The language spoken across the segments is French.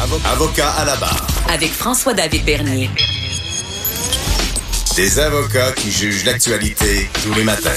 Avocat à la barre. Avec François-David Bernier. Des avocats qui jugent l'actualité tous les matins.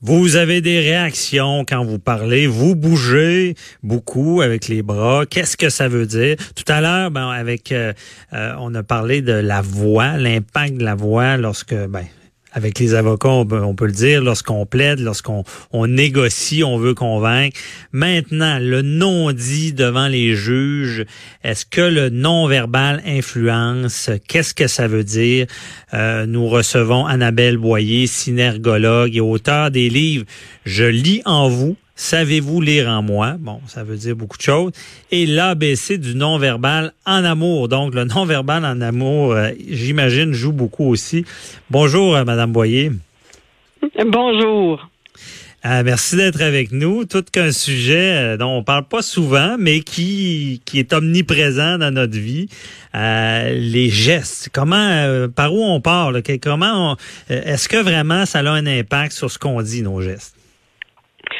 Vous avez des réactions quand vous parlez, vous bougez beaucoup avec les bras. Qu'est-ce que ça veut dire? Tout à l'heure, ben, avec, euh, euh, on a parlé de la voix, l'impact de la voix lorsque, ben, avec les avocats, on peut, le dire, lorsqu'on plaide, lorsqu'on on négocie, on veut convaincre. Maintenant, le non-dit devant les juges, est-ce que le non-verbal influence? Qu'est-ce que ça veut dire? Euh, nous recevons Annabelle Boyer, synergologue et auteur des livres Je lis en vous, Savez-vous lire en moi? Bon, ça veut dire beaucoup de choses. Et l'ABC du non-verbal en amour. Donc, le non-verbal en amour, euh, j'imagine, joue beaucoup aussi. Bonjour, euh, Madame Boyer. Bonjour. Euh, merci d'être avec nous. Tout qu'un sujet dont on parle pas souvent, mais qui, qui est omniprésent dans notre vie. les gestes. Comment, par où on parle? Comment, est-ce que vraiment ça a un impact sur ce qu'on dit, nos gestes?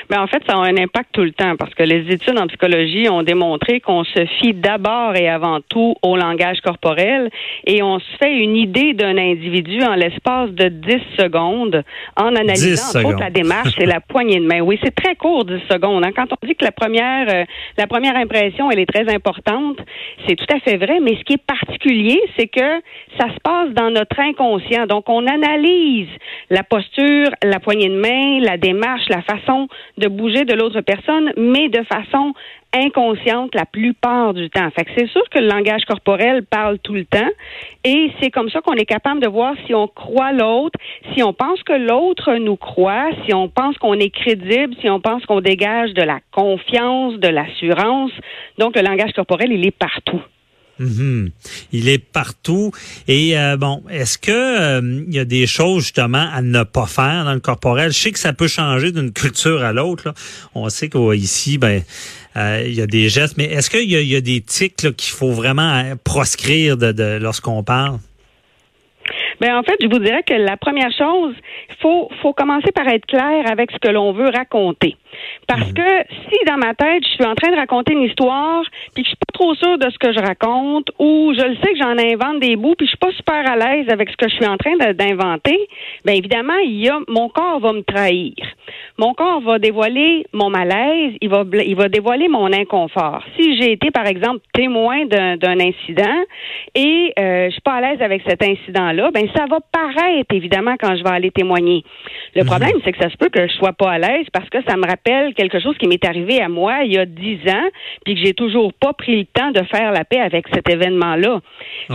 Mais ben, en fait, ça a un impact tout le temps parce que les études en psychologie ont démontré qu'on se fie d'abord et avant tout au langage corporel et on se fait une idée d'un individu en l'espace de 10 secondes en analysant entre la démarche et la poignée de main. Oui, c'est très court 10 secondes. Hein. Quand on dit que la première euh, la première impression, elle est très importante, c'est tout à fait vrai, mais ce qui est particulier, c'est que ça se passe dans notre inconscient. Donc on analyse la posture, la poignée de main, la démarche, la façon de bouger de l'autre personne, mais de façon inconsciente la plupart du temps. Fait que c'est sûr que le langage corporel parle tout le temps et c'est comme ça qu'on est capable de voir si on croit l'autre, si on pense que l'autre nous croit, si on pense qu'on est crédible, si on pense qu'on dégage de la confiance, de l'assurance. Donc le langage corporel, il est partout. Mhm. Il est partout. Et euh, bon, est-ce que euh, il y a des choses justement à ne pas faire dans le corporel? Je sais que ça peut changer d'une culture à l'autre. On sait qu'ici, ben, euh, il y a des gestes, mais est-ce qu'il y, y, a des tics qu'il faut vraiment proscrire de, de lorsqu'on parle? Ben en fait, je vous dirais que la première chose, faut faut commencer par être clair avec ce que l'on veut raconter. Parce mhm. que si dans ma tête, je suis en train de raconter une histoire, puis que je suis pas trop sûre de ce que je raconte, ou je le sais que j'en invente des bouts, puis je suis pas super à l'aise avec ce que je suis en train d'inventer, bien évidemment, il y a mon corps va me trahir. Mon corps va dévoiler mon malaise, il va il va dévoiler mon inconfort. Si j'ai été par exemple témoin d'un incident et euh, je suis pas à l'aise avec cet incident-là, ben ça va paraître évidemment quand je vais aller témoigner. Le mhm. problème, c'est que ça se peut que je sois pas à l'aise parce que ça me rappelle quelque chose qui m'est arrivé à moi il y a dix ans, puis que j'ai toujours pas pris le temps de faire la paix avec cet événement-là.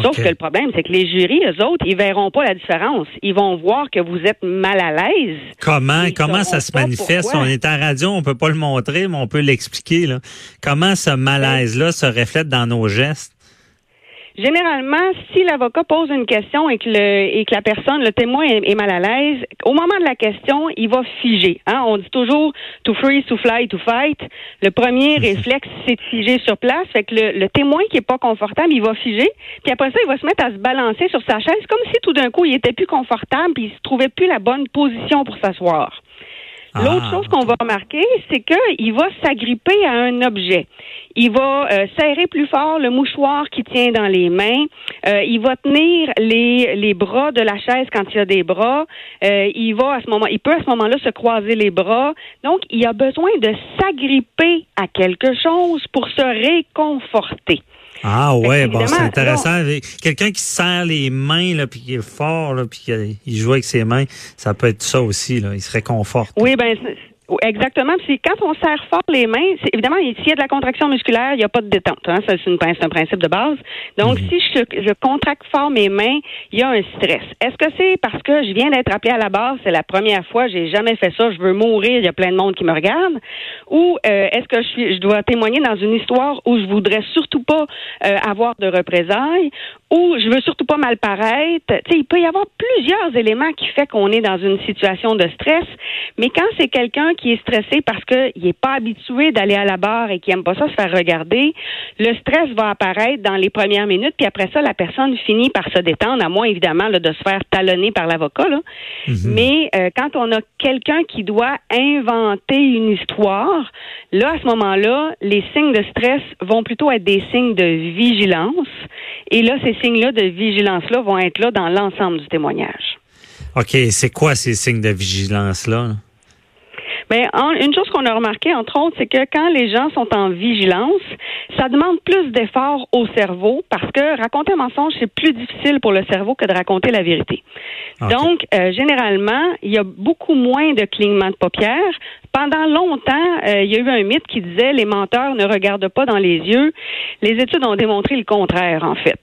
Sauf que le problème, c'est que les jurys, eux autres, ils verront pas la différence. Ils vont voir que vous êtes mal à l'aise. Comment comment ça se manifeste? On est en radio, on peut pas le montrer, mais on peut l'expliquer. Comment ce malaise-là se reflète dans nos gestes? Généralement, si l'avocat pose une question et que, le, et que la personne, le témoin est, mal à l'aise, au moment de la question, il va figer. Hein? On dit toujours to freeze, to fly, to fight. Le premier réflexe, c'est de figer sur place. Fait que le, témoin qui est pas confortable, il va figer. Puis après ça, il va se mettre à se balancer sur sa chaise comme si tout d'un coup, il était plus confortable puis il se trouvait plus la bonne position pour s'asseoir. L'autre ah, chose qu'on va remarquer, c'est qu'il va s'agripper à un objet. Il va euh, serrer plus fort le mouchoir qui tient dans les mains. Euh, il va tenir les, les bras de la chaise quand il a des bras. Euh, il va à ce moment, il peut à ce moment-là se croiser les bras. Donc, il a besoin de s'agripper à quelque chose pour se réconforter. Ah ouais, bon, c'est intéressant. Quelqu'un qui serre les mains, là, puis qui est fort, là, puis qui joue avec ses mains, ça peut être ça aussi, là. Il se réconforte. Oui, ben Exactement. C'est quand on serre fort les mains, évidemment s'il y a de la contraction musculaire, il n'y a pas de détente. Hein? c'est un principe de base. Donc, mhm. si je, je, contracte fort mes mains, il y a un stress. Est-ce que c'est parce que je viens d'être appelé à la base, c'est la première fois, j'ai jamais fait ça, je veux mourir, il y a plein de monde qui me regarde, ou euh, est-ce que je suis, je dois témoigner dans une histoire où je voudrais surtout pas euh, avoir de représailles, ou je veux surtout pas mal paraître? Tu sais, il peut y avoir plusieurs éléments qui fait qu'on est dans une situation de stress, mais quand c'est quelqu'un qui est stressé parce qu'il n'est pas habitué d'aller à la barre et qui aime pas ça se faire regarder, le stress va apparaître dans les premières minutes, puis après ça, la personne finit par se détendre, à moins évidemment là, de se faire talonner par l'avocat. là. Mais euh, quand on a quelqu'un qui doit inventer une histoire, là, à ce moment-là, les signes de stress vont plutôt être des signes de vigilance. Et là, ces signes-là de vigilance-là vont être là dans l'ensemble du témoignage. OK, c'est quoi ces signes de vigilance-là? Mais en- une chose qu'on a remarqué, entre autres, c'est que quand les gens sont en vigilance, ça demande plus d'efforts au cerveau parce que raconter un mensonge, c'est plus difficile pour le cerveau que de raconter la vérité. OK. Donc, euh, généralement, il y a beaucoup moins de clignements de paupières. Pendant longtemps, euh, il y a eu un mythe qui disait les menteurs ne regardent pas dans les yeux. Les études ont démontré le contraire, en fait.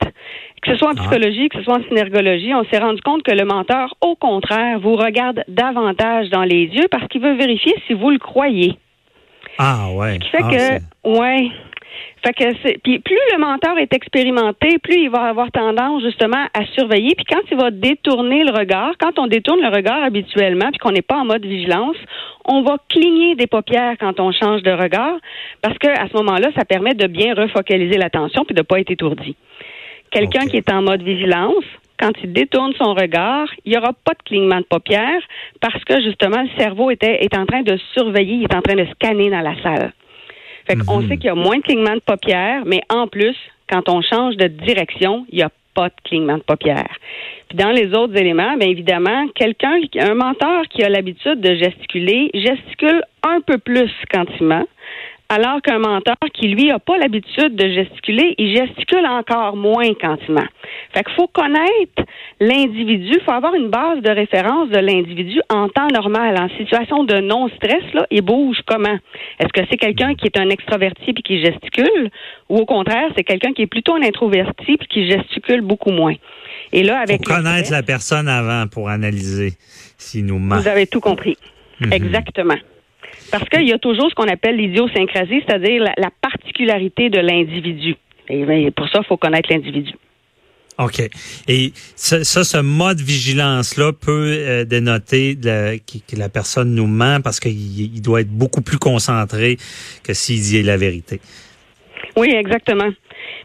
Que ce soit en Ah. psychologie, que ce soit en synergologie, on s'est rendu compte que le menteur, au contraire, vous regarde davantage dans les yeux parce qu'il veut vérifier si vous le croyez. Ah, ouais. Ce qui fait Ah, que, ouais. Fait que c'est, puis plus le menteur est expérimenté, plus il va avoir tendance justement à surveiller. Puis quand il va détourner le regard, quand on détourne le regard habituellement, puis qu'on n'est pas en mode vigilance, on va cligner des paupières quand on change de regard, parce que à ce moment-là, ça permet de bien refocaliser l'attention puis de pas être étourdi. Quelqu'un qui est en mode vigilance, quand il détourne son regard, il n'y aura pas de clignement de paupières parce que justement le cerveau était, est en train de surveiller, il est en train de scanner dans la salle. Fait qu'on Mhm. sait qu'il y a moins de clignement de paupières, mais en plus, quand on change de direction, il n'y a pas de clignement de paupières. Puis dans les autres éléments, bien évidemment, quelqu'un, un menteur qui a l'habitude de gesticuler, gesticule un peu plus quand il ment, alors qu'un menteur qui, lui, n'a pas l'habitude de gesticuler, il gesticule encore moins quand il ment. Fait qu'il faut connaître l'individu, il faut avoir une base de référence de l'individu en temps normal, en situation de non-stress, là, il bouge comment? Est-ce que c'est quelqu'un qui est un extraverti puis qui gesticule, ou au contraire, c'est quelqu'un qui est plutôt un introverti puis qui gesticule beaucoup moins? Et là, avec Faut connaître stress, la personne avant pour analyser s'il nous ment. vous avez tout compris. Mhm. Exactement. Parce qu'il y a toujours ce qu'on appelle l'idiosyncrasie, c'est-à-dire la, la particularité de l'individu. Et bien, pour ça, il faut connaître l'individu. OK. Et ça, ça, ce mode vigilance-là peut euh, dénoter la- que, que la personne nous ment parce qu'il il doit être beaucoup plus concentré que s'il dit la vérité. Oui, exactement.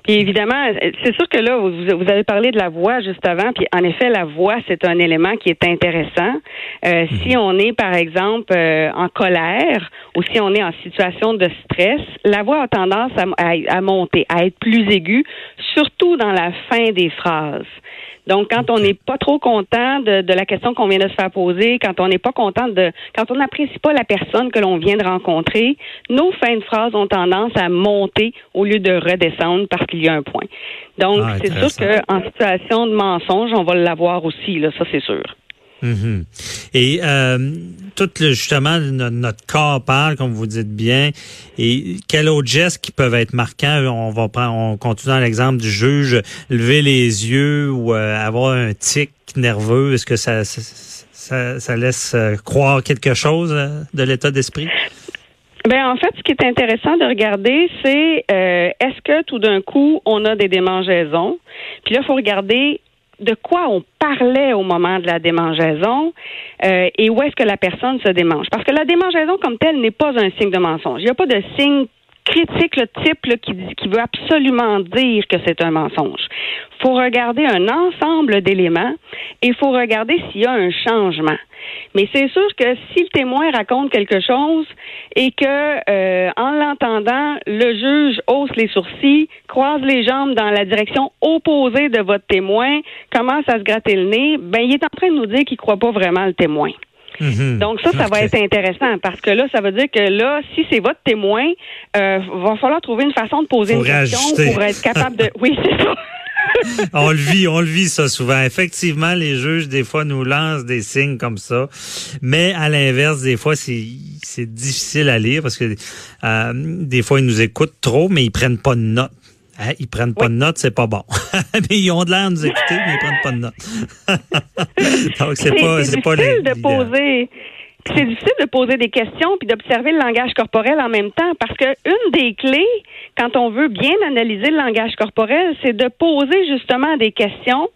Puis évidemment, c'est sûr que là, vous, vous avez parlé de la voix juste avant, puis en effet, la voix, c'est un élément qui est intéressant. Euh, Si on est, par exemple, euh, en colère ou si on est en situation de stress, la voix a tendance à, à- à monter, à être plus aiguë, surtout dans la fin des phrases. Donc, quand on n'est pas trop content de, de la question qu'on vient de se faire poser, quand on n'est pas content de, quand on n'apprécie pas la personne que l'on vient de rencontrer, nos fins de phrases ont tendance à monter au lieu de redescendre parce qu'il y a un point. Donc, Ah, c'est sûr qu'en situation de mensonge, on va l'avoir aussi, là, ça c'est sûr. Mhm. Et euh, tout le, justement, no- notre corps parle, comme vous dites bien. Et quels autres gestes qui peuvent être marquants? On va prendre, on continue dans l'exemple du juge, lever les yeux ou euh, avoir un tic nerveux. Est-ce que ça, ça, ça, ça laisse euh, croire quelque chose de l'état d'esprit? Ben en fait, ce qui est intéressant de regarder, c'est tout d'un coup on a des démangeaisons. Puis là, il faut regarder de quoi on parlait au moment de la démangeaison euh, et où est-ce que la personne se démange. Parce que la démangeaison comme telle n'est pas un signe de mensonge. Il n'y a pas de signe critique le type là, qui, qui veut absolument dire que c'est un mensonge. Faut regarder un ensemble d'éléments et il faut regarder s'il y a un changement. Mais c'est sûr que si le témoin raconte quelque chose et que euh, en l'entendant, le juge hausse les sourcils, croise les jambes dans la direction opposée de votre témoin, commence à se gratter le nez, ben il est en train de nous dire qu'il croit pas vraiment le témoin. Mhm. Donc ça, ça va être intéressant parce que là, ça veut dire que là, si c'est votre témoin, euh, va falloir trouver une façon de poser une question pour être capable de. Oui, c'est ça. on le vit, on le vit ça souvent. Effectivement, les juges des fois nous lancent des signes comme ça, mais à l'inverse, des fois c'est c'est difficile à lire parce que euh, des fois ils nous écoutent trop, mais ils prennent pas de notes. Ils prennent pas Oui. de notes, c'est pas bon. mais ils ont de l'air de nous écouter, mais ils prennent pas de notes. Donc c'est pas c'est pas difficile de poser. C'est difficile de poser des questions puis d'observer le langage corporel en même temps parce que une des clés quand on veut bien analyser le langage corporel, c'est de poser justement des questions,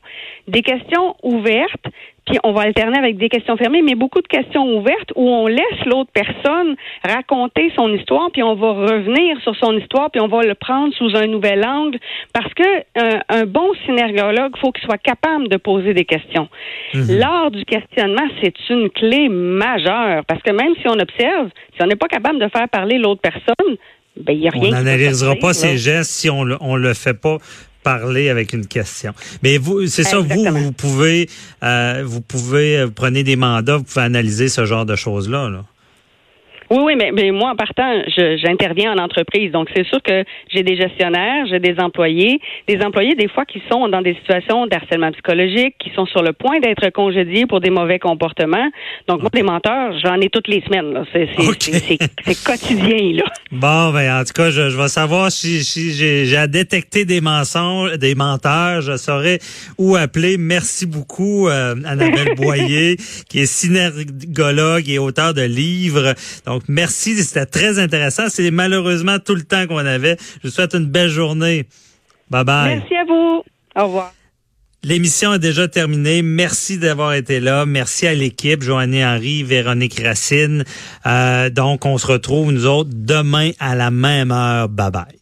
des questions ouvertes, puis on va alterner avec des questions fermées, mais beaucoup de questions ouvertes où on laisse l'autre personne raconter son histoire, puis on va revenir sur son histoire, puis on va le prendre sous un nouvel angle, parce que un, un bon synergologue, faut qu'il soit capable de poser des questions. Mhm. Lors du questionnement, c'est une clé majeure, parce que même si on observe, si on n'est pas capable de faire parler l'autre personne, ben, il y a rien On n'analysera pas là. ses gestes si on le, on le fait pas parler avec une question. Mais vous, c'est ça, vous, vous pouvez, euh, vous pouvez, euh, vous prenez des mandats, vous pouvez analyser ce genre de choses-là. Là. Oui, oui, mais, mais moi, en partant, j'interviens en entreprise. Donc, c'est sûr que j'ai des gestionnaires, j'ai des employés, des employés, des fois, qui sont dans des situations d'harcèlement psychologique, qui sont sur le point d'être congédiés pour des mauvais comportements. Donc, moi, des menteurs, j'en ai toutes les semaines. C'est quotidien, là. Bon, ben en tout cas, je, je vais savoir si, si j'ai j'ai à détecter des mensonges, des menteurs, je saurai où appeler. Merci beaucoup, euh, Annabelle Boyer, qui est synergologue et auteur de livres. Donc, merci, c'était très intéressant. C'est malheureusement tout le temps qu'on avait. Je vous souhaite une belle journée. Bye bye. Merci à vous. Au revoir. L'émission est déjà terminée. Merci d'avoir été là. Merci à l'équipe, Joanny Henry, Véronique Racine. Euh, donc, on se retrouve, nous autres, demain à la même heure. Bye bye.